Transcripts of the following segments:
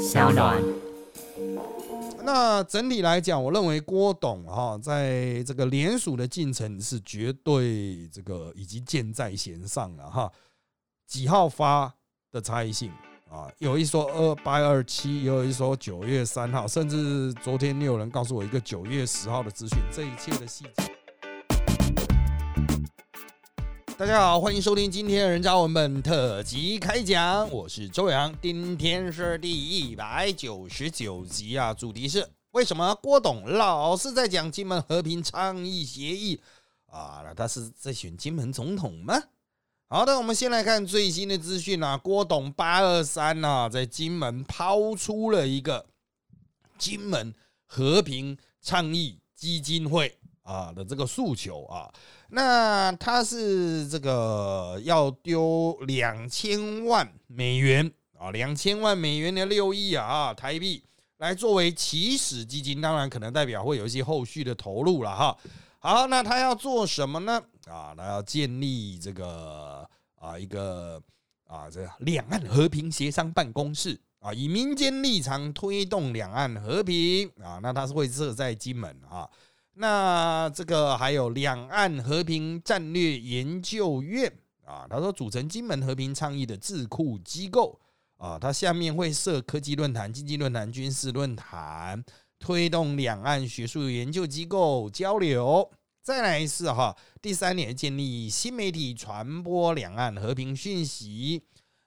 小暖。那整体来讲，我认为郭董哈在这个联署的进程是绝对这个已经箭在弦上了哈。几号发的差异性啊？有一说二八二七，有一说九月三号，甚至昨天也有人告诉我一个九月十号的资讯。这一切的细节。大家好，欢迎收听今天的人渣文本特辑开讲，我是周洋，今天是第一百九十九集啊，主题是为什么郭董老是在讲金门和平倡议协议啊？那他是在选金门总统吗？好的，我们先来看最新的资讯啊，郭董八二三呐，在金门抛出了一个金门和平倡议基金会。啊的这个诉求啊，那他是这个要丢两千万美元啊，两千万美元的六亿啊台币来作为起始基金，当然可能代表会有一些后续的投入了哈。好，那他要做什么呢？啊，他要建立这个啊一个啊这两岸和平协商办公室啊，以民间立场推动两岸和平啊，那他是会设在金门啊。那这个还有两岸和平战略研究院啊，他说组成金门和平倡议的智库机构啊，它下面会设科技论坛、经济论坛、军事论坛，推动两岸学术研究机构交流。再来一次哈，第三点建立新媒体传播两岸和平讯息，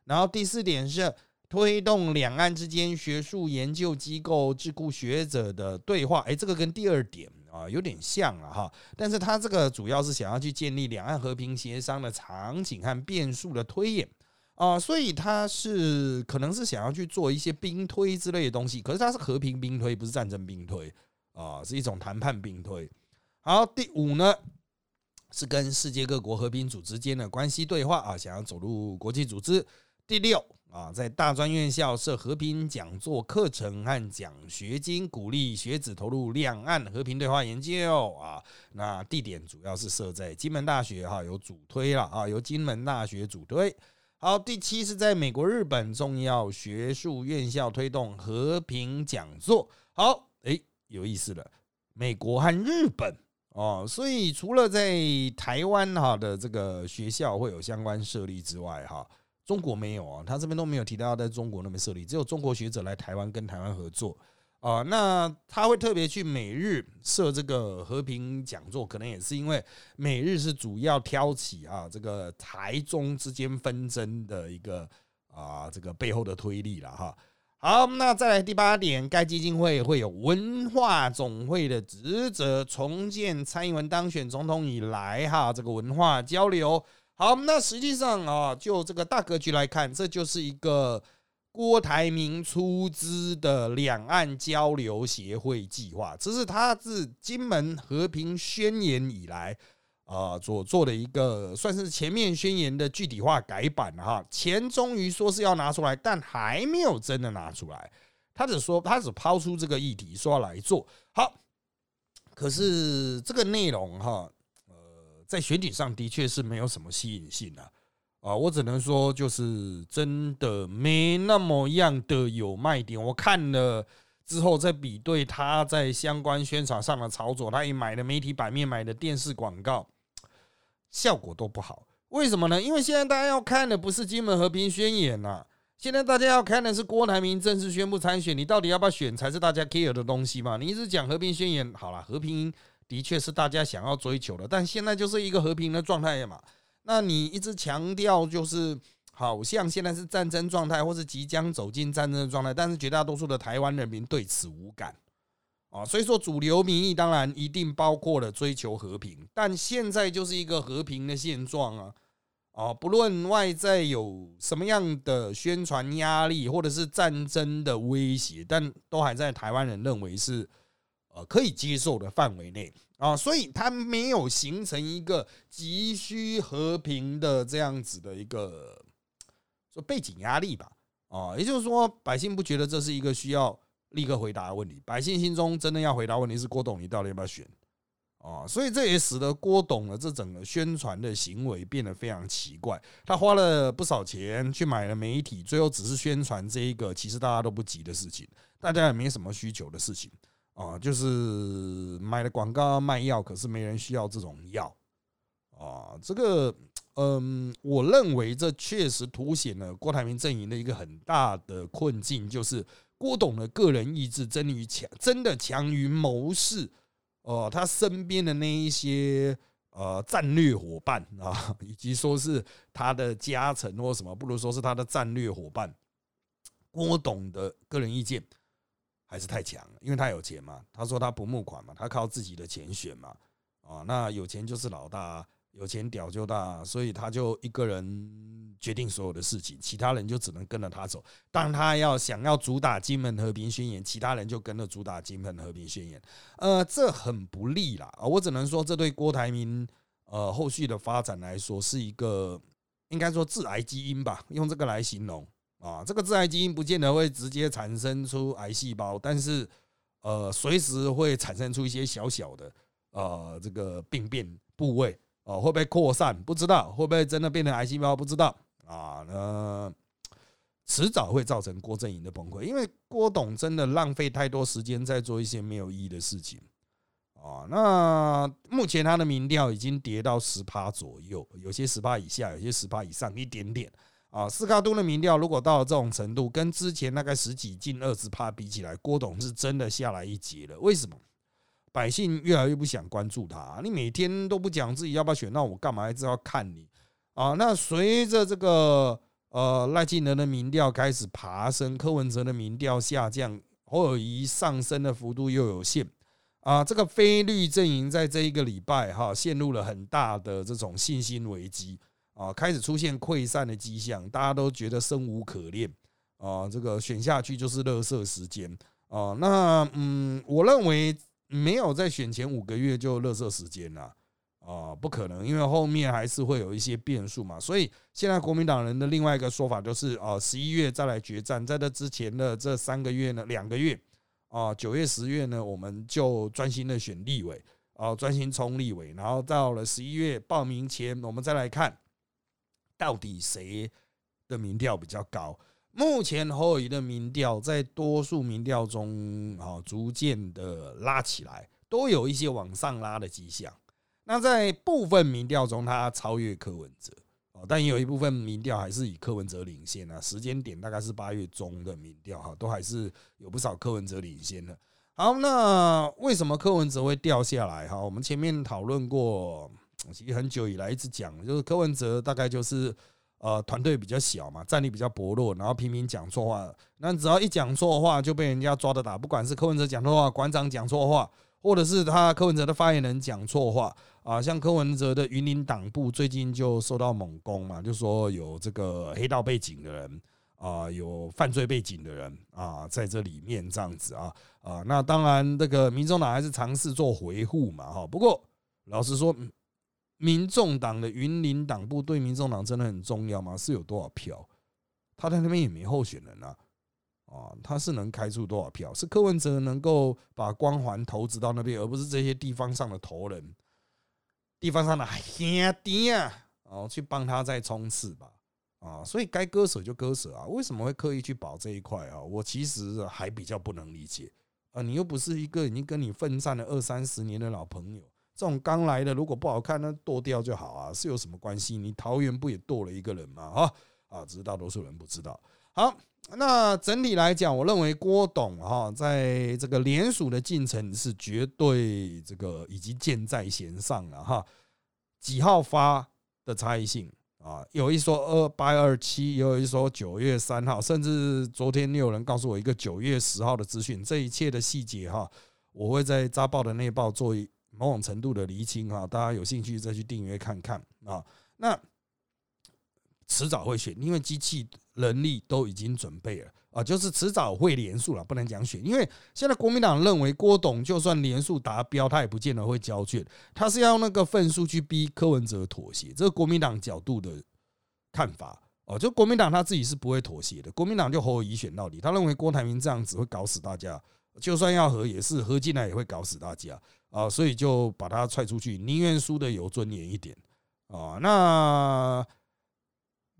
然后第四点是推动两岸之间学术研究机构、智库学者的对话。哎，这个跟第二点。啊，有点像了哈，但是他这个主要是想要去建立两岸和平协商的场景和变数的推演啊，所以他是可能是想要去做一些兵推之类的东西，可是他是和平兵推，不是战争兵推啊，是一种谈判兵推。好，第五呢是跟世界各国和平组织间的关系对话啊，想要走入国际组织。第六。啊，在大专院校设和平讲座课程和奖学金，鼓励学子投入两岸和平对话研究啊。那地点主要是设在金门大学哈，有主推了啊，由金门大学主推。好，第七是在美国、日本重要学术院校推动和平讲座。好，诶，有意思了，美国和日本哦，所以除了在台湾哈的这个学校会有相关设立之外，哈。中国没有啊，他这边都没有提到在中国那边设立，只有中国学者来台湾跟台湾合作啊。那他会特别去美日设这个和平讲座，可能也是因为美日是主要挑起啊这个台中之间纷争的一个啊这个背后的推力了哈。好，那再来第八点，该基金会会有文化总会的职责，重建蔡英文当选总统以来哈这个文化交流。好，那实际上啊，就这个大格局来看，这就是一个郭台铭出资的两岸交流协会计划，这是他自金门和平宣言以来啊所做的一个，算是前面宣言的具体化改版了哈。钱终于说是要拿出来，但还没有真的拿出来，他只说他只抛出这个议题说要来做好，可是这个内容哈。在选举上的确是没有什么吸引性啊，啊，我只能说就是真的没那么样的有卖点。我看了之后再比对他在相关宣传上的操作，他也买的媒体版面、买的电视广告，效果都不好。为什么呢？因为现在大家要看的不是金门和平宣言呐，现在大家要看的是郭台铭正式宣布参选，你到底要不要选才是大家 care 的东西嘛？你一直讲和平宣言，好了，和平。的确是大家想要追求的，但现在就是一个和平的状态嘛。那你一直强调就是好像现在是战争状态，或是即将走进战争的状态，但是绝大多数的台湾人民对此无感啊。所以说主流民意当然一定包括了追求和平，但现在就是一个和平的现状啊。啊，不论外在有什么样的宣传压力，或者是战争的威胁，但都还在台湾人认为是。呃，可以接受的范围内啊，所以它没有形成一个急需和平的这样子的一个说背景压力吧啊，也就是说，百姓不觉得这是一个需要立刻回答的问题。百姓心中真的要回答问题是郭董，你到底要不要选啊，所以这也使得郭董的这整个宣传的行为变得非常奇怪。他花了不少钱去买了媒体，最后只是宣传这一个其实大家都不急的事情，大家也没什么需求的事情啊，就是买了广告卖药，可是没人需要这种药啊。这个，嗯，我认为这确实凸显了郭台铭阵营的一个很大的困境，就是郭董的个人意志真于强，真的强于谋士。哦，他身边的那一些呃战略伙伴啊，以及说是他的家臣或什么，不如说是他的战略伙伴。郭董的个人意见还是太强了，因为他有钱嘛，他说他不募款嘛，他靠自己的钱选嘛，啊，那有钱就是老大。有钱屌就大，所以他就一个人决定所有的事情，其他人就只能跟着他走。当他要想要主打金门和平宣言，其他人就跟着主打金门和平宣言。呃，这很不利啦！我只能说，这对郭台铭呃后续的发展来说，是一个应该说致癌基因吧，用这个来形容啊。这个致癌基因不见得会直接产生出癌细胞，但是呃，随时会产生出一些小小的呃这个病变部位。哦，会不会扩散？不知道会不会真的变成癌细胞？不知道啊。那迟早会造成郭正营的崩溃，因为郭董真的浪费太多时间在做一些没有意义的事情啊。那目前他的民调已经跌到十趴左右，有些十趴以下，有些十趴以上一点点啊。斯卡多的民调如果到了这种程度，跟之前大概十几近二十趴比起来，郭董是真的下来一截了。为什么？百姓越来越不想关注他，你每天都不讲自己要不要选，那我干嘛一直要看你啊？那随着这个呃赖清德的民调开始爬升，柯文哲的民调下降，侯友谊上升的幅度又有限啊，这个非绿阵营在这一个礼拜哈陷入了很大的这种信心危机啊，开始出现溃散的迹象，大家都觉得生无可恋啊，这个选下去就是乐色时间啊。那嗯，我认为。没有在选前五个月就乐色时间了啊，不可能，因为后面还是会有一些变数嘛。所以现在国民党人的另外一个说法就是，啊，十一月再来决战，在这之前的这三个月呢，两个月啊，九月、十月呢，我们就专心的选立委啊，专心冲立委，然后到了十一月报名前，我们再来看到底谁的民调比较高。目前侯友谊的民调在多数民调中啊，逐渐的拉起来，都有一些往上拉的迹象。那在部分民调中，他超越柯文哲哦，但也有一部分民调还是以柯文哲领先啊。时间点大概是八月中的民调哈，都还是有不少柯文哲领先的。好，那为什么柯文哲会掉下来哈？我们前面讨论过，其实很久以来一直讲，就是柯文哲大概就是。呃，团队比较小嘛，战力比较薄弱，然后频频讲错话。那只要一讲错话，就被人家抓着打。不管是柯文哲讲错话，馆长讲错话，或者是他柯文哲的发言人讲错话啊，像柯文哲的云林党部最近就受到猛攻嘛，就说有这个黑道背景的人啊，有犯罪背景的人啊，在这里面这样子啊啊，那当然这个民众党还是尝试做回复嘛哈。不过老实说。民众党的云林党部对民众党真的很重要吗？是有多少票？他在那边也没候选人啊，啊，他是能开出多少票？是柯文哲能够把光环投资到那边，而不是这些地方上的头人、地方上的兄弟啊，然后去帮他再冲刺吧，啊，所以该割舍就割舍啊。为什么会刻意去保这一块啊？我其实还比较不能理解啊。你又不是一个已经跟你奋战了二三十年的老朋友。这种刚来的，如果不好看，那剁掉就好啊，是有什么关系？你桃园不也剁了一个人吗？哈啊，只是大多数人不知道。好，那整体来讲，我认为郭董哈在这个联署的进程是绝对这个已经箭在弦上了哈。几号发的差异性啊？有一说二八二七，有一说九月三号，甚至昨天有人告诉我一个九月十号的资讯。这一切的细节哈，我会在扎报的内报做一。某种程度的厘清啊，大家有兴趣再去订阅看看啊。那迟早会选，因为机器人力都已经准备了啊，就是迟早会连数了，不能讲选。因为现在国民党认为郭董就算连数达标，他也不见得会交卷，他是要那个份数去逼柯文哲妥协。这是国民党角度的看法哦，就国民党他自己是不会妥协的。国民党就侯友宜选到底，他认为郭台铭这样子会搞死大家，就算要和也是合进来也会搞死大家。啊，所以就把他踹出去，宁愿输的有尊严一点啊。那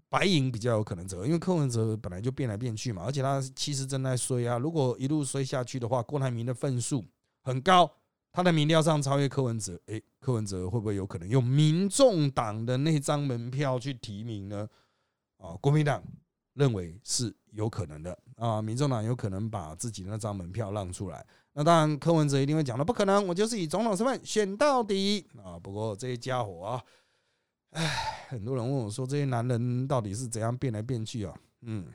白银比较有可能走，因为柯文哲本来就变来变去嘛，而且他其实正在衰啊。如果一路衰下去的话，郭台铭的分数很高，他的民调上超越柯文哲，诶，柯文哲会不会有可能用民众党的那张门票去提名呢？啊，国民党认为是有可能的啊，民众党有可能把自己的那张门票让出来。那当然，柯文哲一定会讲了，不可能，我就是以总统身份选到底啊。不过这些家伙啊。唉，很多人问我说：“这些男人到底是怎样变来变去啊？”嗯，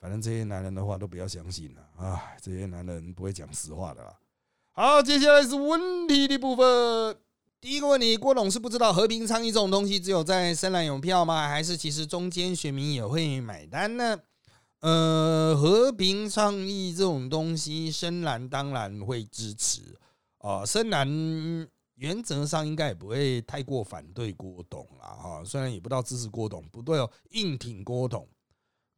反正这些男人的话都不要相信了啊！这些男人不会讲实话的啦。好，接下来是问题的部分。第一个问题：郭董是不知道和平倡议这种东西只有在深蓝有票吗？还是其实中间选民也会买单呢？呃，和平倡议这种东西，深蓝当然会支持啊，深蓝。原则上应该也不会太过反对郭董了哈，虽然也不知道支持郭董，不对哦，硬挺郭董。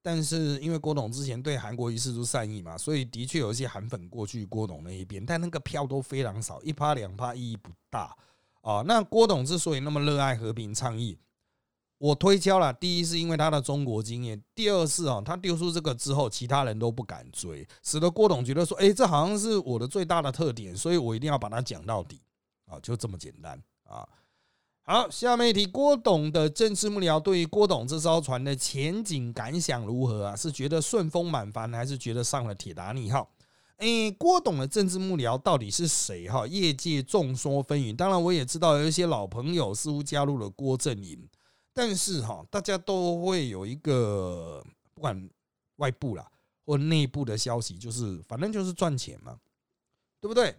但是因为郭董之前对韩国一事出善意嘛，所以的确有一些韩粉过去郭董那一边，但那个票都非常少，一趴两趴意义不大啊。那郭董之所以那么热爱和平倡议，我推敲了，第一是因为他的中国经验，第二是啊，他丢出这个之后，其他人都不敢追，使得郭董觉得说，哎，这好像是我的最大的特点，所以我一定要把它讲到底。啊，就这么简单啊！好，下面一题，郭董的政治幕僚对于郭董这艘船的前景感想如何啊？是觉得顺风满帆，还是觉得上了铁达尼号？诶，郭董的政治幕僚到底是谁？哈，业界众说纷纭。当然，我也知道有一些老朋友似乎加入了郭阵营，但是哈，大家都会有一个不管外部啦或内部的消息，就是反正就是赚钱嘛，对不对？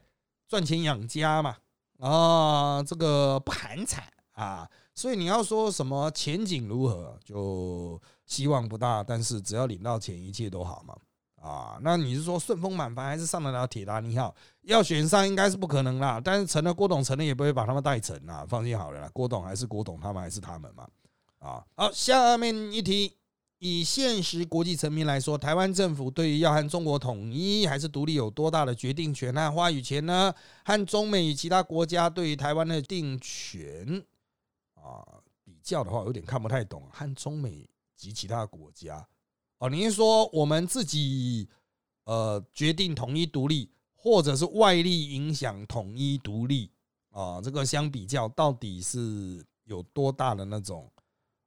赚钱养家嘛。啊，这个不寒碜啊，所以你要说什么前景如何，就希望不大。但是只要领到钱，一切都好嘛。啊，那你是说顺风满帆，还是上得了铁达尼号？要选上应该是不可能啦。但是成了郭董，成了也不会把他们带成啊，放心好了，郭董还是郭董，他们还是他们嘛。啊，好，下面一题。以现实国际层面来说，台湾政府对于要和中国统一还是独立有多大的决定权和话语权呢？和中美与其他国家对于台湾的定权啊比较的话，有点看不太懂。和中美及其他国家哦，您说我们自己呃决定统一独立，或者是外力影响统一独立啊？这个相比较，到底是有多大的那种？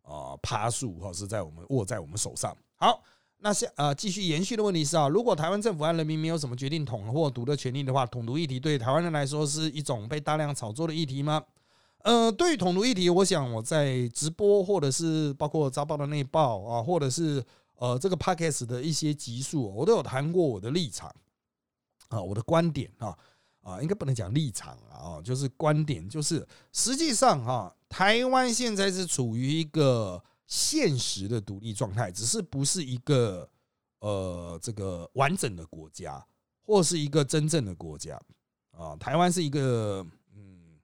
啊，趴数哈是在我们握在我们手上。好，那下呃继续延续的问题是啊，如果台湾政府和人民没有什么决定统或独的权利的话，统独议题对台湾人来说是一种被大量炒作的议题吗？呃，对于统独议题，我想我在直播或者是包括早报的内报啊，或者是呃这个 podcast 的一些集数，我都有谈过我的立场啊，我的观点啊。啊，应该不能讲立场啊，就是观点，就是实际上哈，台湾现在是处于一个现实的独立状态，只是不是一个呃这个完整的国家，或是一个真正的国家啊。台湾是一个嗯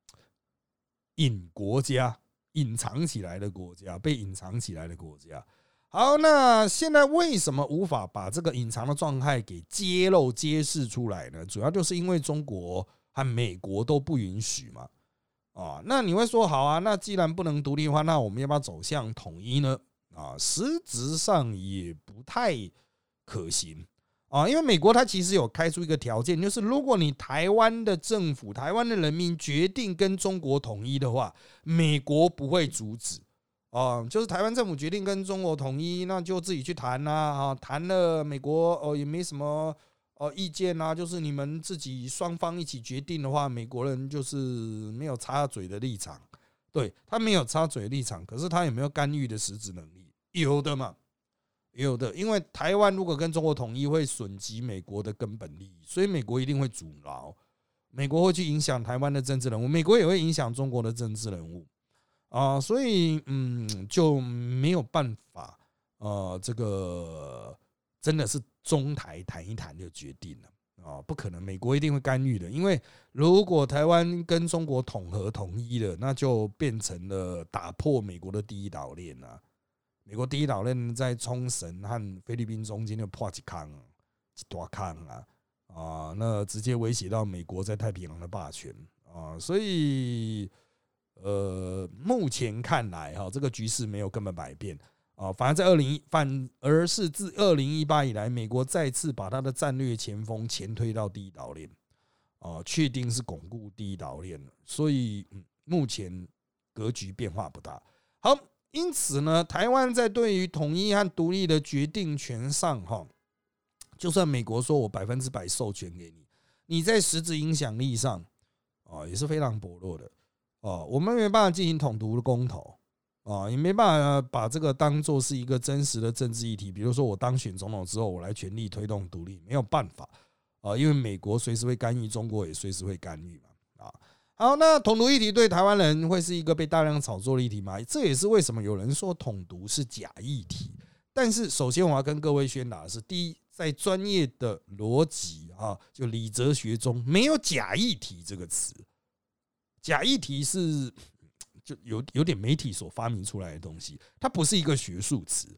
隐国家，隐藏起来的国家，被隐藏起来的国家。好，那现在为什么无法把这个隐藏的状态给揭露、揭示出来呢？主要就是因为中国和美国都不允许嘛。啊，那你会说好啊？那既然不能独立的话，那我们要不要走向统一呢？啊，实质上也不太可行啊，因为美国它其实有开出一个条件，就是如果你台湾的政府、台湾的人民决定跟中国统一的话，美国不会阻止。哦，就是台湾政府决定跟中国统一，那就自己去谈呐，啊，谈了美国哦也没什么哦意见呐，就是你们自己双方一起决定的话，美国人就是没有插嘴的立场，对他没有插嘴立场，可是他有没有干预的实质能力？有的嘛，有的，因为台湾如果跟中国统一会损及美国的根本利益，所以美国一定会阻挠，美国会去影响台湾的政治人物，美国也会影响中国的政治人物。啊，所以嗯，就没有办法，呃，这个真的是中台谈一谈就决定了啊，不可能，美国一定会干预的，因为如果台湾跟中国统合统一了，那就变成了打破美国的第一岛链了。美国第一岛链在冲绳和菲律宾中间就破一坑，一大坑啊，啊，那直接威胁到美国在太平洋的霸权。啊，所以呃，目前看来哈，这个局势没有根本改变。啊，反而在二零一反而是自二零一八以来，美国再次把它的战略前锋前推到第一岛链啊，确定是巩固第一岛链了，所以目前格局变化不大。好，因此呢，台湾在对于统一和独立的决定权上哈。就算美国说我百分之百授权给你，你在实质影响力上啊也是非常薄弱的哦。我们没办法进行统独的公投啊，也没办法把这个当做是一个真实的政治议题。比如说我当选总统之后，我来全力推动独立，没有办法啊，因为美国随时会干预，中国也随时会干预嘛啊。好，那统独议题对台湾人会是一个被大量炒作的议题吗？这也是为什么有人说统独是假议题。但是首先我要跟各位宣达的是，第一。在专业的逻辑啊，就理哲学中没有假议题这个词，假议题是就有有点媒体所发明出来的东西，它不是一个学术词。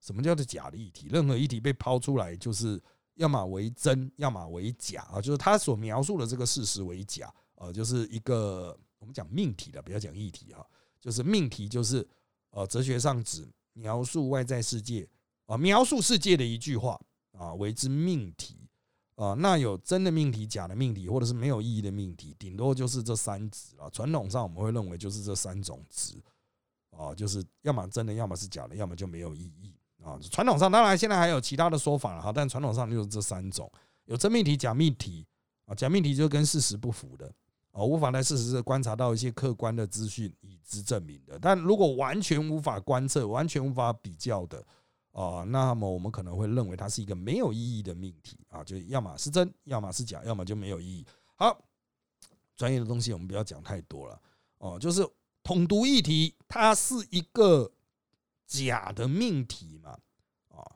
什么叫做假的议题？任何议题被抛出来，就是要么为真，要么为假啊，就是他所描述的这个事实为假啊，就是一个我们讲命题的，不要讲议题哈，就是命题就是呃哲学上指描述外在世界啊，描述世界的一句话。啊，为之命题啊，那有真的命题、假的命题，或者是没有意义的命题，顶多就是这三值啊。传统上我们会认为就是这三种值啊，就是要么真的，要么是假的，要么就没有意义啊。传统上当然现在还有其他的说法了哈，但传统上就是这三种：有真命题、假命题啊。假命题就跟事实不符的啊，无法在事实上观察到一些客观的资讯以之证明的。但如果完全无法观测、完全无法比较的。哦，那么我们可能会认为它是一个没有意义的命题啊，就要么是真，要么是假，要么就没有意义。好，专业的东西我们不要讲太多了哦。就是统独议题，它是一个假的命题嘛？啊，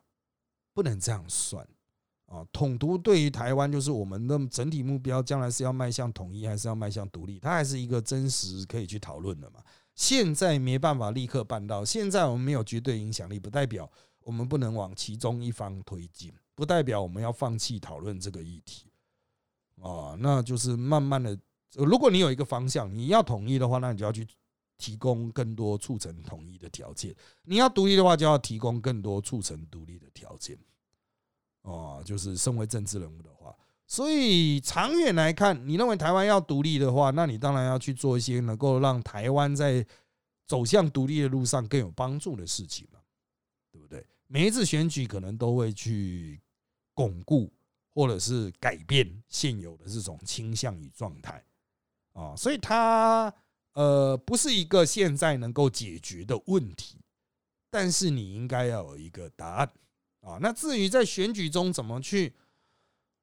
不能这样算啊。统独对于台湾，就是我们的整体目标，将来是要迈向统一，还是要迈向独立？它还是一个真实可以去讨论的嘛。现在没办法立刻办到，现在我们没有绝对影响力，不代表。我们不能往其中一方推进，不代表我们要放弃讨论这个议题啊。那就是慢慢的，如果你有一个方向，你要统一的话，那你就要去提供更多促成统一的条件；你要独立的话，就要提供更多促成独立的条件。哦，就是身为政治人物的话，所以长远来看，你认为台湾要独立的话，那你当然要去做一些能够让台湾在走向独立的路上更有帮助的事情嘛，每一次选举可能都会去巩固或者是改变现有的这种倾向与状态啊，所以它呃不是一个现在能够解决的问题，但是你应该要有一个答案啊。那至于在选举中怎么去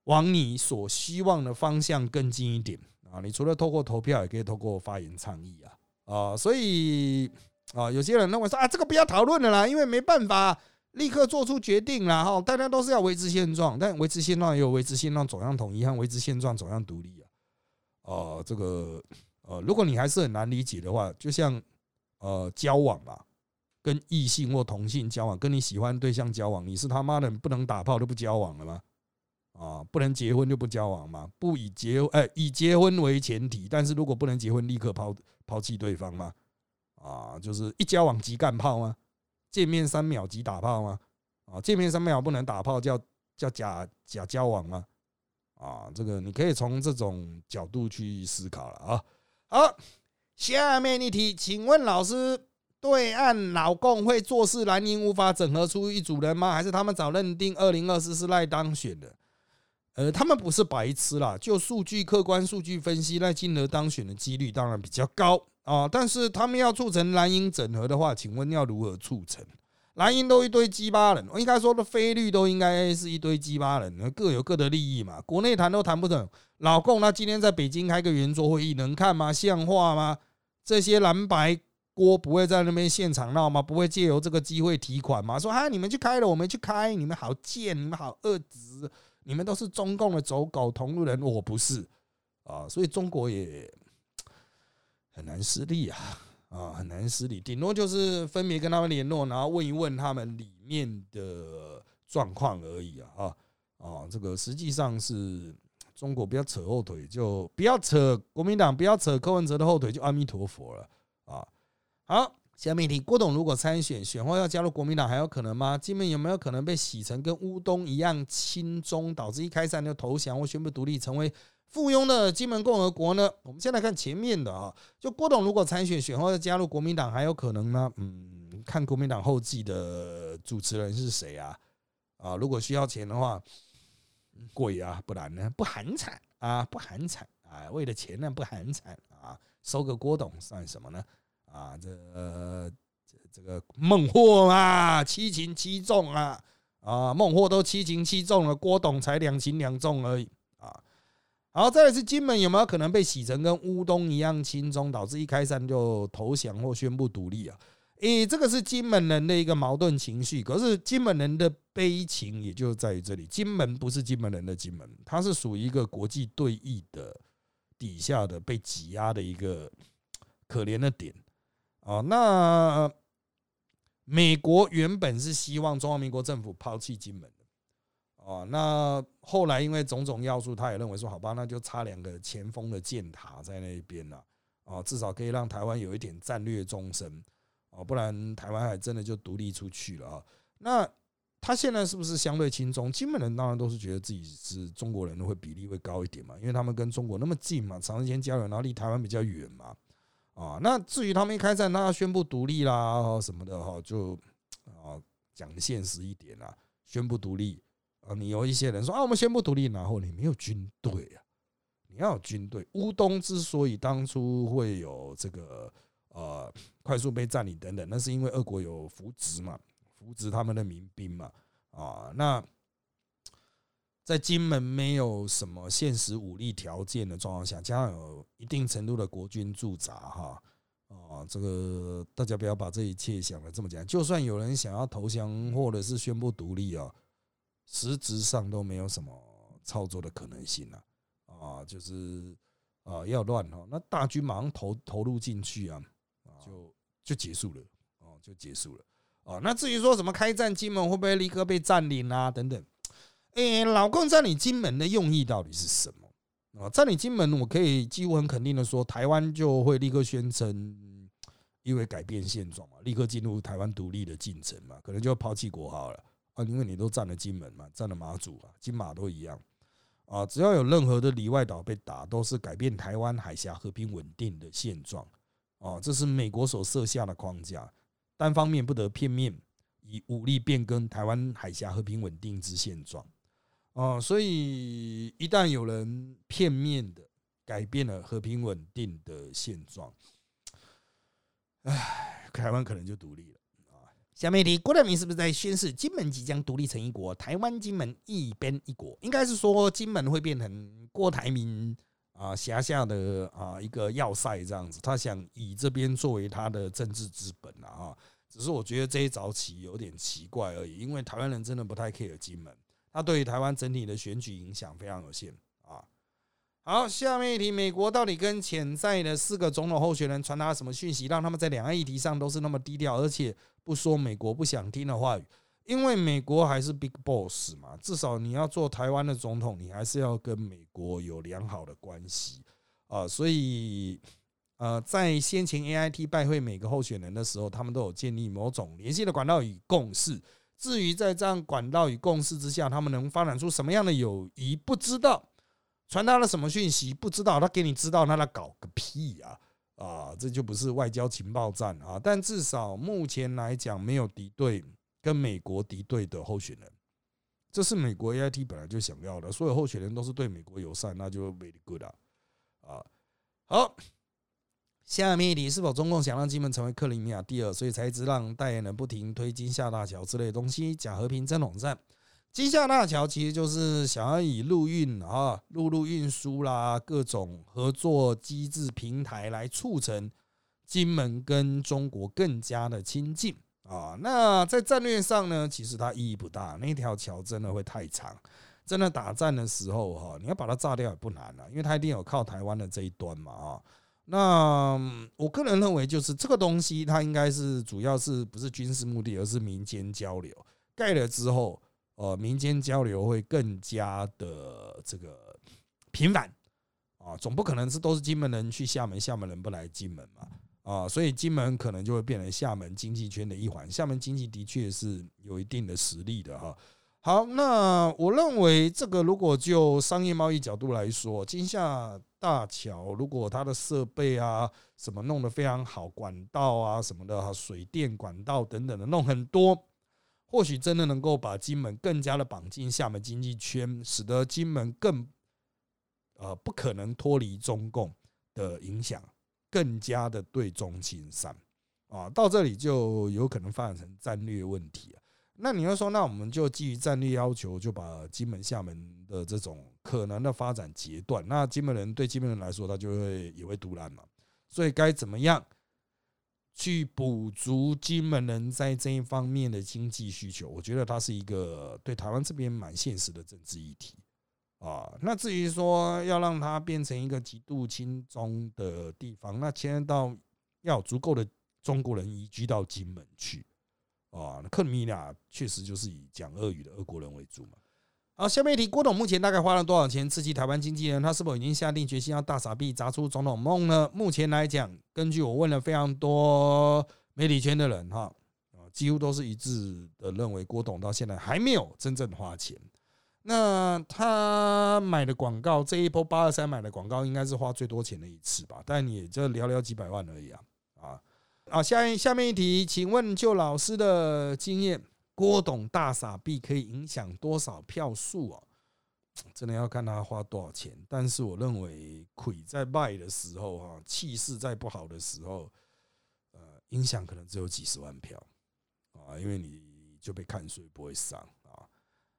往你所希望的方向更近一点啊，你除了透过投票，也可以透过发言倡议啊啊，所以啊，有些人认为说啊，这个不要讨论了啦，因为没办法。立刻做出决定了哈，大家都是要维持现状，但维持现状也有维持现状走向统一和维持现状走向独立啊。哦，这个呃，如果你还是很难理解的话，就像呃交往嘛，跟异性或同性交往，跟你喜欢对象交往，你是他妈的不能打炮就不交往了吗？啊，不能结婚就不交往吗？不以结哎以结婚为前提，但是如果不能结婚，立刻抛抛弃对方吗？啊，就是一交往即干炮吗？见面三秒即打炮吗？啊，见面三秒不能打炮，叫叫假假交往吗？啊，这个你可以从这种角度去思考了啊。好，下面一题，请问老师，对岸老共会做事蓝营无法整合出一组人吗？还是他们早认定二零二四是赖当选的？呃，他们不是白痴啦，就数据客观数据分析，赖清德当选的几率当然比较高。啊！但是他们要促成蓝营整合的话，请问要如何促成？蓝营都一堆鸡巴人，我应该说的非绿都应该是一堆鸡巴人，各有各的利益嘛。国内谈都谈不成，老共那今天在北京开个圆桌会议，能看吗？像话吗？这些蓝白锅不会在那边现场闹吗？不会借由这个机会提款吗？说啊，你们去开了，我们去开，你们好贱，你们好恶质，你们都是中共的走狗同路人，我不是啊，所以中国也。很难施力啊，啊，很难施力，顶多就是分别跟他们联络，然后问一问他们里面的状况而已啊，啊，啊，这个实际上是中国不要扯后腿，就不要扯国民党，不要扯柯文哲的后腿，就阿弥陀佛了啊。好，下面一题，郭董如果参选，选后要加入国民党，还有可能吗？金门有没有可能被洗成跟乌东一样亲中，导致一开战就投降或宣布独立，成为附庸的金门共和国呢？我们先来看前面的啊，就郭董如果参选，选后要加入国民党，还有可能吗？嗯，看国民党后继的主持人是谁啊？啊，如果需要钱的话。贵啊，不然呢？不寒碜啊，不寒碜啊！为了钱呢，不寒碜啊！收个郭董算什么呢？啊，这这这个孟获嘛，七擒七纵啊！啊，孟获都七擒七纵了，郭董才两擒两纵而已啊！好，再来是金门有没有可能被洗成跟乌东一样轻松，导致一开战就投降或宣布独立啊？诶，这个是金门人的一个矛盾情绪，可是金门人的悲情也就在于这里。金门不是金门人的金门，它是属于一个国际对弈的底下的被挤压的一个可怜的点哦。那美国原本是希望中华民国政府抛弃金门的哦，那后来因为种种要素，他也认为说，好吧，那就差两个前锋的箭塔在那边了哦，至少可以让台湾有一点战略纵深。哦，不然台湾还真的就独立出去了啊！那他现在是不是相对轻松？金门人当然都是觉得自己是中国人，会比例会高一点嘛，因为他们跟中国那么近嘛，长时间交流，然后离台湾比较远嘛。啊，那至于他们一开战，那要宣布独立啦什么的哈，就啊讲现实一点啦，宣布独立啊，你有一些人说啊，我们宣布独立，然后你没有军队啊，你要有军队。乌东之所以当初会有这个。呃，快速被占领等等，那是因为俄国有扶植嘛，扶植他们的民兵嘛，啊，那在金门没有什么现实武力条件的状况下，加上有一定程度的国军驻扎，哈，啊，这个大家不要把这一切想的这么简单，就算有人想要投降或者是宣布独立啊，实质上都没有什么操作的可能性了，啊，就是啊要乱哈，那大军马上投投入进去啊。就就结束了哦，就结束了哦。那至于说什么开战金门会不会立刻被占领啊？等等，哎，老共占领金门的用意到底是什么啊？占领金门，我可以几乎很肯定的说，台湾就会立刻宣称，因为改变现状嘛，立刻进入台湾独立的进程嘛，可能就要抛弃国号了啊，因为你都占了金门嘛，占了马祖啊，金马都一样啊，只要有任何的里外岛被打，都是改变台湾海峡和平稳定的现状。啊，这是美国所设下的框架，单方面不得片面以武力变更台湾海峡和平稳定之现状。哦，所以一旦有人片面的改变了和平稳定的现状，唉，台湾可能就独立了啊。下面一题，郭台铭是不是在宣示金门即将独立成一国，台湾金门一边一国？应该是说金门会变成郭台铭。啊，辖下的啊一个要塞这样子，他想以这边作为他的政治资本啊，只是我觉得这一早起有点奇怪而已，因为台湾人真的不太 care 金门，那对于台湾整体的选举影响非常有限啊。好，下面一题，美国到底跟潜在的四个总统候选人传达什么讯息，让他们在两岸议题上都是那么低调，而且不说美国不想听的话语？因为美国还是 big boss 嘛，至少你要做台湾的总统，你还是要跟美国有良好的关系啊。所以，呃，在先前 A I T 拜会每个候选人的时候，他们都有建立某种联系的管道与共识。至于在这样管道与共识之下，他们能发展出什么样的友谊，不知道；传达了什么讯息，不知道。他给你知道，那他搞个屁啊！啊，这就不是外交情报战啊。但至少目前来讲，没有敌对。跟美国敌对的候选人，这是美国 A I T 本来就想要的。所有候选人都是对美国友善，那就 very good 啊！啊，好，下面一题：是否中共想让金门成为克里米亚第二，所以才一直让代言人不停推金厦大桥之类的东西？假和平真统战，金厦大桥其实就是想要以陆运啊、陆路运输啦、各种合作机制平台来促成金门跟中国更加的亲近。啊，那在战略上呢，其实它意义不大。那条桥真的会太长，真的打战的时候哈，你要把它炸掉也不难了，因为它一定有靠台湾的这一端嘛啊。那我个人认为，就是这个东西它应该是主要是不是军事目的，而是民间交流。盖了之后，呃，民间交流会更加的这个频繁啊，总不可能是都是金门人去厦门，厦门人不来金门嘛啊，所以金门可能就会变成厦门经济圈的一环。厦门经济的确是有一定的实力的哈。好，那我认为这个如果就商业贸易角度来说，金厦大桥如果它的设备啊什么弄得非常好，管道啊什么的哈，水电管道等等的弄很多，或许真的能够把金门更加的绑进厦门经济圈，使得金门更呃不可能脱离中共的影响，更加的对中亲善啊，到这里就有可能发展成战略问题啊。那你要说，那我们就基于战略要求，就把金门、厦门的这种可能的发展截断。那金门人对金门人来说，他就会也会独揽嘛。所以该怎么样去补足金门人在这一方面的经济需求？我觉得它是一个对台湾这边蛮现实的政治议题啊。那至于说要让它变成一个极度轻中的地方，那牵到要足够的中国人移居到金门去。啊，克里米亚确实就是以讲俄语的俄国人为主嘛。好，下面一题，郭董目前大概花了多少钱刺激台湾经纪人？他是否已经下定决心要大傻币砸出总统梦呢？目前来讲，根据我问了非常多媒体圈的人，哈，啊，几乎都是一致的认为，郭董到现在还没有真正花钱。那他买的广告，这一波八二三买的广告，应该是花最多钱的一次吧？但也就寥寥几百万而已啊，啊。好，下一下面一题，请问就老师的经验，郭董大傻币可以影响多少票数啊？真的要看他花多少钱。但是我认为，亏在卖的时候，哈，气势在不好的时候，呃，影响可能只有几十万票啊，因为你就被看衰，不会上啊。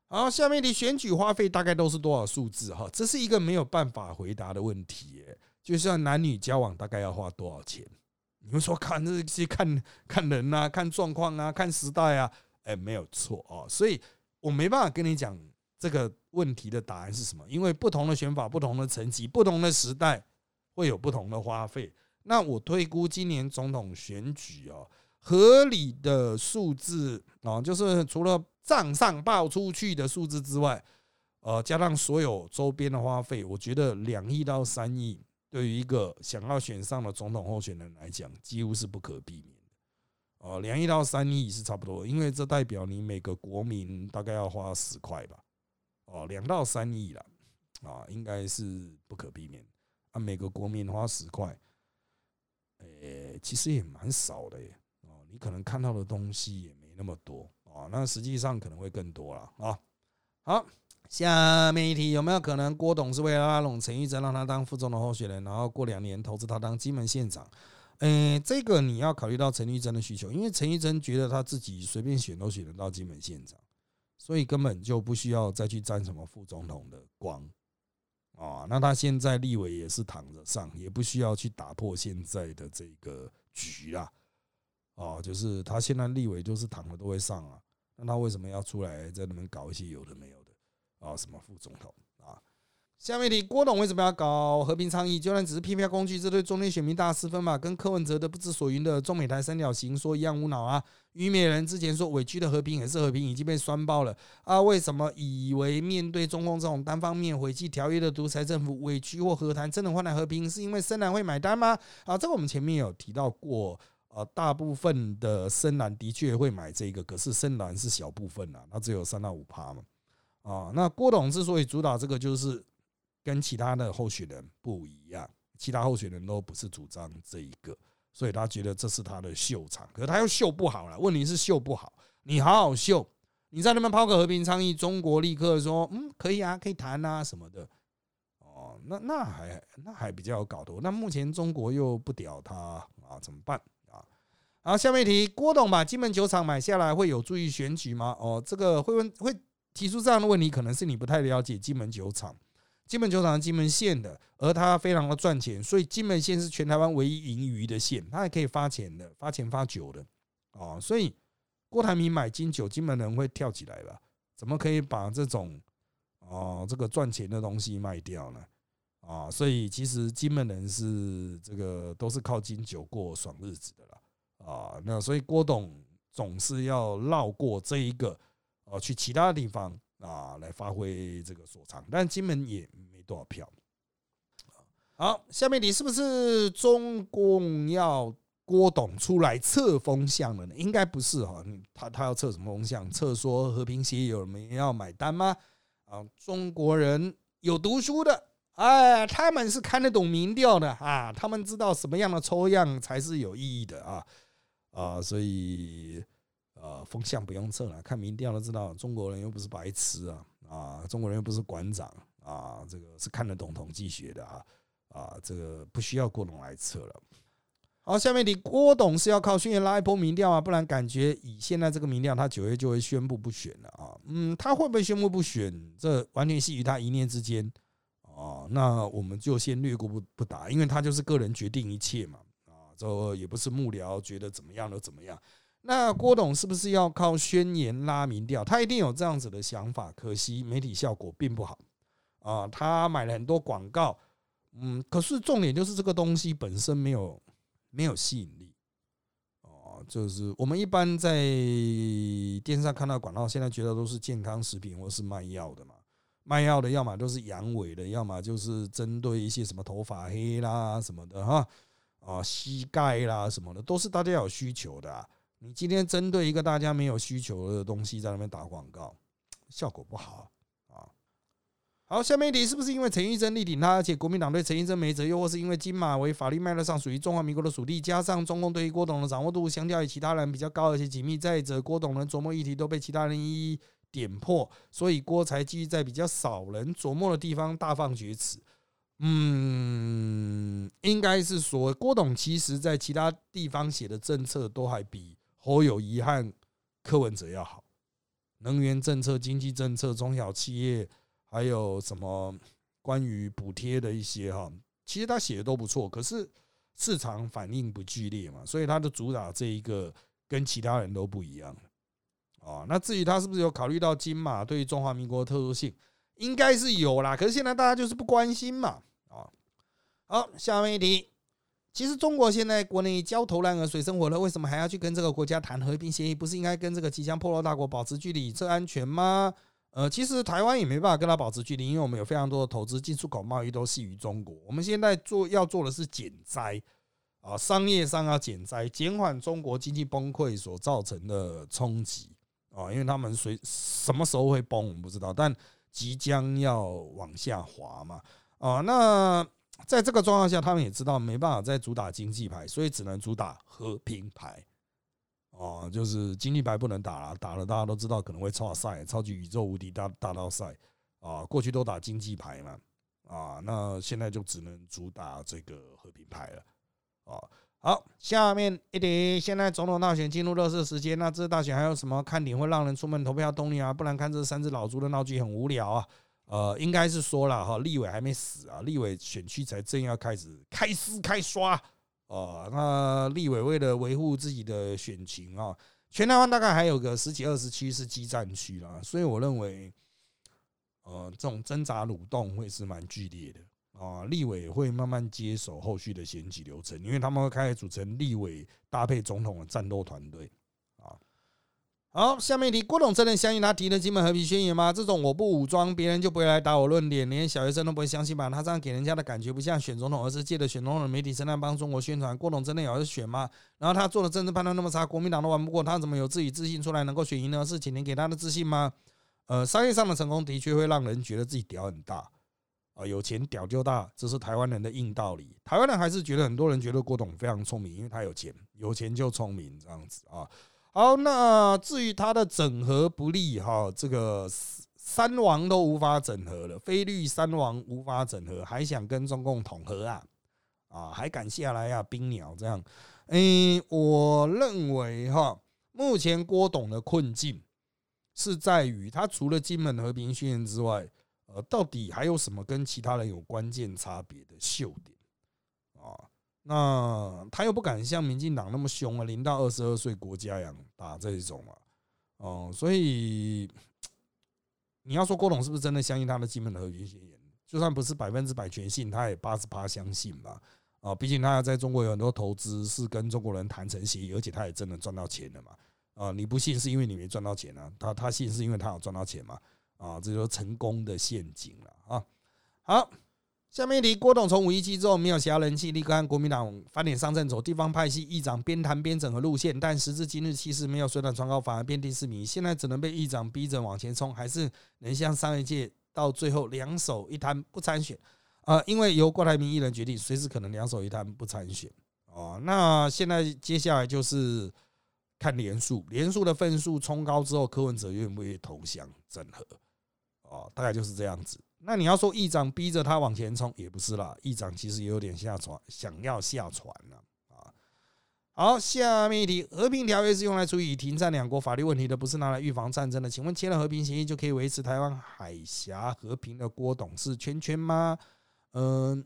好，下面一题，选举花费大概都是多少数字？哈，这是一个没有办法回答的问题。就像男女交往大概要花多少钱？你们说看这些看 看人啊，看状况啊，看时代啊，哎，没有错哦，所以我没办法跟你讲这个问题的答案是什么，因为不同的选法、不同的层级、不同的时代会有不同的花费。那我推估今年总统选举哦，合理的数字啊，就是除了账上报出去的数字之外，呃，加上所有周边的花费，我觉得两亿到三亿。对于一个想要选上的总统候选人来讲，几乎是不可避免的。哦，两亿到三亿是差不多，因为这代表你每个国民大概要花十块吧。哦，两到三亿了，啊，应该是不可避免。啊，每个国民花十块，诶，其实也蛮少的耶。哦，你可能看到的东西也没那么多啊，那实际上可能会更多了啊。好。下面一题，有没有可能郭董是为了拉拢陈玉珍，让他当副总统候选人，然后过两年投资他当金门县长？嗯，这个你要考虑到陈玉珍的需求，因为陈玉珍觉得他自己随便选都选得到金门县长，所以根本就不需要再去沾什么副总统的光啊。那他现在立委也是躺着上，也不需要去打破现在的这个局啦。哦，就是他现在立委就是躺着都会上啊，那他为什么要出来在那边搞一些有的没有的？啊，什么副总统啊？下面题，郭董为什么要搞和平倡议？就算只是批票工具，这对中天选民大失分嘛？跟柯文哲的不知所云的中美台三角形说一样无脑啊！虞美人之前说委屈的和平也是和平，已经被酸爆了啊！为什么以为面对中共这种单方面毁弃条约的独裁政府，委屈或和谈真的换来和平？是因为深蓝会买单吗？啊，这个我们前面有提到过，呃，大部分的深蓝的确会买这个，可是深蓝是小部分啊，它只有三到五趴嘛。啊，那郭董之所以主打这个，就是跟其他的候选人不一样，其他候选人都不是主张这一个，所以他觉得这是他的秀场，可是他又秀不好了。问题是秀不好，你好好秀，你在那边抛个和平倡议，中国立刻说，嗯，可以啊，可以谈啊什么的。哦，那那还那还比较有搞头。那目前中国又不屌他啊，怎么办？好，下面一题，郭董把金门酒厂买下来会有助于选举吗？哦，这个会问会。提出这样的问题，可能是你不太了解金门酒厂。金门酒厂是金门县的，而它非常的赚钱，所以金门县是全台湾唯一盈余的县，它还可以发钱的，发钱发酒的啊。所以郭台铭买金酒，金门人会跳起来吧？怎么可以把这种哦这个赚钱的东西卖掉呢？啊，所以其实金门人是这个都是靠金酒过爽日子的啦。啊。那所以郭董总是要绕过这一个。哦，去其他地方啊，来发挥这个所长，但金门也没多少票好，下面你是不是中共要郭董出来测风向了呢？应该不是哈，他他要测什么风向？测说和平协议有人要买单吗？啊，中国人有读书的，哎，他们是看得懂民调的啊，他们知道什么样的抽样才是有意义的啊啊，所以呃，风向不用测了，看民调都知道，中国人又不是白痴啊啊，中国人又不是馆长啊，这个是看得懂统计学的啊。啊，这个不需要郭董来测了。好，下面你郭董是要靠宣言拉一波民调啊，不然感觉以现在这个民调，他九月就会宣布不选了啊。嗯，他会不会宣布不选？这完全系于他一念之间啊。那我们就先略过不不答，因为他就是个人决定一切嘛。啊，这也不是幕僚觉得怎么样就怎么样。那郭董是不是要靠宣言拉民调？他一定有这样子的想法，可惜媒体效果并不好啊。他买了很多广告。嗯，可是重点就是这个东西本身没有没有吸引力哦，就是我们一般在电视上看到广告，现在觉得都是健康食品或是卖药的嘛，卖药的要么都是阳痿的，要么就是针对一些什么头发黑啦什么的哈啊膝盖啦什么的，都是大家有需求的。你今天针对一个大家没有需求的东西在那边打广告，效果不好啊。好，下面一题是不是因为陈玉珍力挺他，而且国民党对陈玉珍没辙，又或是因为金马为法律脉络上属于中华民国的属地，加上中共对于郭董的掌握度相较于其他人比较高，而且紧密，再者郭董人琢磨议题都被其他人一一点破，所以郭才继续在比较少人琢磨的地方大放厥词。嗯，应该是说郭董其实在其他地方写的政策都还比侯友谊和柯文哲要好，能源政策、经济政策、中小企业。还有什么关于补贴的一些哈，其实他写的都不错，可是市场反应不剧烈嘛，所以他的主打这一个跟其他人都不一样啊。那至于他是不是有考虑到金马对于中华民国的特殊性，应该是有啦。可是现在大家就是不关心嘛啊。好，下面一题，其实中国现在国内焦头烂额、水深火热，为什么还要去跟这个国家谈和平协议？不是应该跟这个即将破落大国保持距离，这安全吗？呃，其实台湾也没办法跟他保持距离，因为我们有非常多的投资，进出口贸易都系于中国。我们现在做要做的是减灾啊，商业上要减灾，减缓中国经济崩溃所造成的冲击啊，因为他们随什么时候会崩我们不知道，但即将要往下滑嘛啊。那在这个状况下，他们也知道没办法再主打经济牌，所以只能主打和平牌。哦，就是经济牌不能打了，打了大家都知道可能会超赛，超级宇宙无敌大大道赛啊！过去都打经济牌嘛，啊，那现在就只能主打这个和平牌了。啊，好，下面一题，现在总统大选进入热射时间，那这大选还有什么看点会让人出门投票动力啊？不然看这三只老猪的闹剧很无聊啊。呃，应该是说了哈，立委还没死啊，立委选区才正要开始开撕开刷。哦，那立委为了维护自己的选情啊，全台湾大概还有个十几二十区是激战区啦，所以我认为，呃，这种挣扎蠕动会是蛮剧烈的啊。立委会慢慢接手后续的选举流程，因为他们会开始组成立委搭配总统的战斗团队。啊好，下面一题，郭董真的相信他提的基本和平宣言吗？这种我不武装，别人就不会来打我论点，连小学生都不会相信吧？他这样给人家的感觉不像选总统，而是借着选总统的媒体声量帮中国宣传。郭董真的有要选吗？然后他做的政治判断那么差，国民党都玩不过他，怎么有自己自信出来能够选赢呢？是请您给他的自信吗？呃，商业上的成功的确会让人觉得自己屌很大啊，有钱屌就大，这是台湾人的硬道理。台湾人还是觉得很多人觉得郭董非常聪明，因为他有钱，有钱就聪明这样子啊。好，那至于他的整合不利哈，这个三王都无法整合了，菲律三王无法整合，还想跟中共统合啊？啊，还敢下来呀？冰鸟这样，诶，我认为哈，目前郭董的困境是在于他除了金门和平宣言之外，呃，到底还有什么跟其他人有关键差别的秀点啊？那他又不敢像民进党那么凶啊，零到二十二岁国家养打这一种啊，哦，所以你要说郭董是不是真的相信他的基本的和平宣言？就算不是百分之百全信，他也八十八相信吧。啊，毕竟他在中国有很多投资，是跟中国人谈成协议，而且他也真的赚到钱了嘛。啊，你不信是因为你没赚到钱啊，他他信是因为他有赚到钱嘛。啊，这就是成功的陷阱了啊。好。下面一题，郭董从五一期之后没有其他人气，立刻和国民党翻脸上阵，走地方派系议长边谈边整合路线，但时至今日气势没有水涨船高，反而遍地是民。现在只能被议长逼着往前冲，还是能像上一届到最后两手一摊不参选啊？因为由郭台铭一人决定，随时可能两手一摊不参选哦。那现在接下来就是看连数，连数的分数冲高之后，柯文哲愿不愿意投降整合？哦，大概就是这样子。那你要说议长逼着他往前冲，也不是啦。议长其实也有点下船，想要下船了啊。好，下面一题，和平条约是用来处理停战两国法律问题的，不是拿来预防战争的。请问签了和平协议就可以维持台湾海峡和平的郭董是圈圈吗？嗯，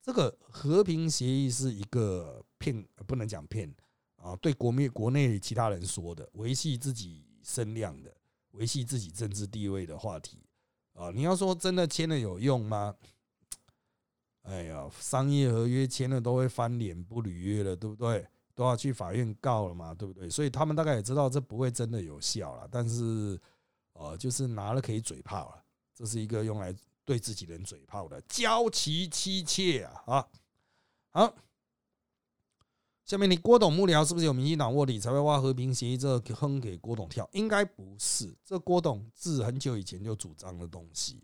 这个和平协议是一个骗，不能讲骗啊，对国民国内其他人说的，维系自己声量的，维系自己政治地位的话题。啊，你要说真的签了有用吗？哎呀，商业合约签了都会翻脸不履约了，对不对？都要去法院告了嘛，对不对？所以他们大概也知道这不会真的有效了，但是，呃，就是拿了可以嘴炮了，这是一个用来对自己人嘴炮的，娇妻妻妾啊啊，好。下面你郭董幕僚是不是有民进党卧底才会挖和平协议这个坑给郭董跳？应该不是，这郭董自很久以前就主张的东西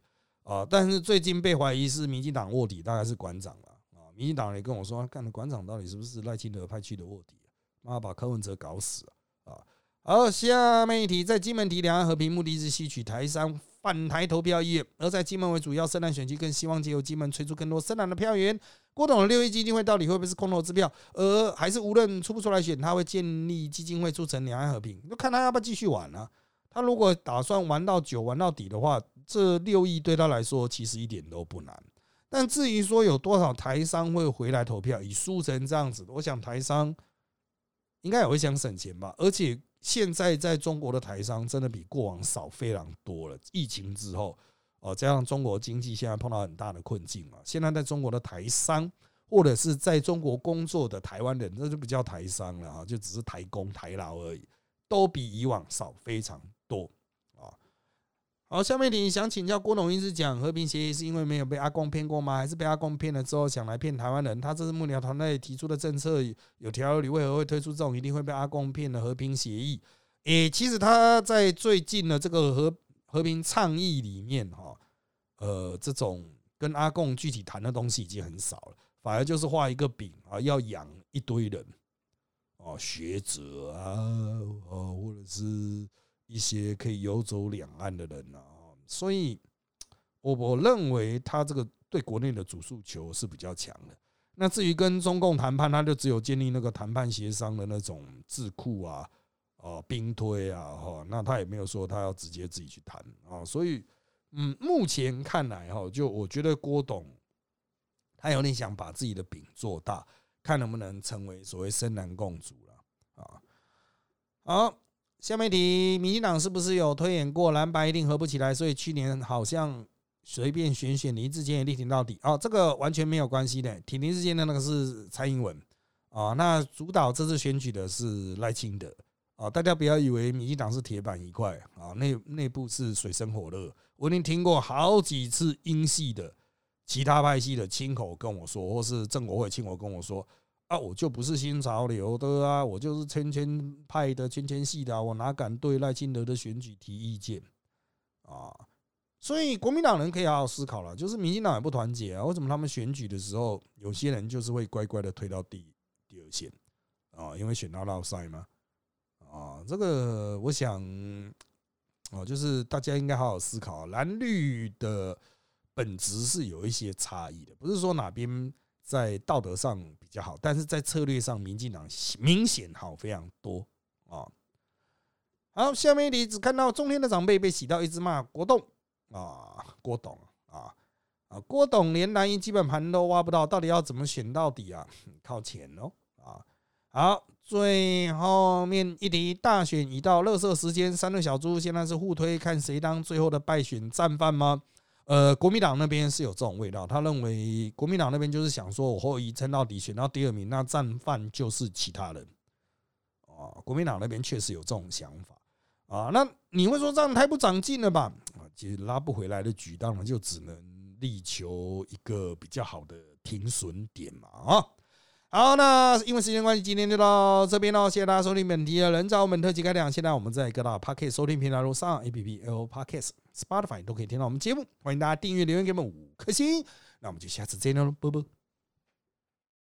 啊。但是最近被怀疑是民进党卧底，大概是馆长了啊。民进党也跟我说，干的馆长到底是不是赖清德派去的卧底？妈把柯文哲搞死了啊！好，下面一题，在金门提两岸和平，目的是吸取台商反台投票意愿，而在金门为主要深蓝选区，更希望借由金门催出更多深蓝的票源。郭董的六亿基金会到底会不会是空头支票？而还是无论出不出来选，他会建立基金会促成两岸和平？就看他要不要继续玩呢？他如果打算玩到九、玩到底的话，这六亿对他来说其实一点都不难。但至于说有多少台商会回来投票，以输成这样子，我想台商应该也会想省钱吧。而且现在在中国的台商真的比过往少非常多了。疫情之后。哦，加上中国经济现在碰到很大的困境嘛，现在在中国的台商或者是在中国工作的台湾人，那就不叫台商了啊，就只是台工、台劳而已，都比以往少非常多。好，下面你想请教郭董，一直讲和平协议是因为没有被阿公骗过吗？还是被阿公骗了之后想来骗台湾人？他这是幕僚团队提出的政策有条有理，为何会推出这种一定会被阿公骗的和平协议？诶，其实他在最近的这个和。和平倡议里面，哈，呃，这种跟阿贡具体谈的东西已经很少了，反而就是画一个饼啊，要养一堆人，哦，学者啊，哦，或者是一些可以游走两岸的人啊，所以，我我认为他这个对国内的主诉求是比较强的。那至于跟中共谈判，他就只有建立那个谈判协商的那种智库啊。哦，兵推啊，哈，那他也没有说他要直接自己去谈啊，所以，嗯，目前看来哈，就我觉得郭董他有点想把自己的饼做大，看能不能成为所谓深蓝共主了啊。好，下面一题，民进党是不是有推演过蓝白一定合不起来？所以去年好像随便选选林志坚也力挺到底哦，这个完全没有关系的，挺林志坚的那个是蔡英文啊，那主导这次选举的是赖清德。啊，大家不要以为民进党是铁板一块啊，内内部是水深火热。我已经听过好几次英系的其他派系的亲口跟我说，或是郑国会亲口跟我说啊，我就不是新潮流的啊，我就是圈圈派的圈圈系的，我哪敢对赖清德的选举提意见啊？所以国民党人可以好好思考了，就是民进党也不团结啊，为什么他们选举的时候，有些人就是会乖乖的推到第第二线啊？因为选到绕赛吗？啊，这个我想，哦，就是大家应该好好思考，蓝绿的本质是有一些差异的，不是说哪边在道德上比较好，但是在策略上，民进党明显好非常多啊。好，下面一题只看到中天的长辈被洗到，一直骂郭董啊，郭董啊啊，郭董连蓝营基本盘都挖不到，到底要怎么选到底啊？靠钱哦啊，好。最后面一题，大选已到，乐色时间，三个小猪现在是互推，看谁当最后的败选战犯吗？呃，国民党那边是有这种味道，他认为国民党那边就是想说，我后一撑到底，选到第二名，那战犯就是其他人。啊，国民党那边确实有这种想法啊。那你会说这样太不长进了吧？啊，其实拉不回来的局，当然就只能力求一个比较好的停损点嘛啊。好，那因为时间关系，今天就到这边喽。谢谢大家收听本期的人造本特辑开讲。现在我们在各大 Podcast 收听平台如上 A P P、L Podcast、Spotify 都可以听到我们节目。欢迎大家订阅、留言给我们五颗星。那我们就下次再见喽，拜拜。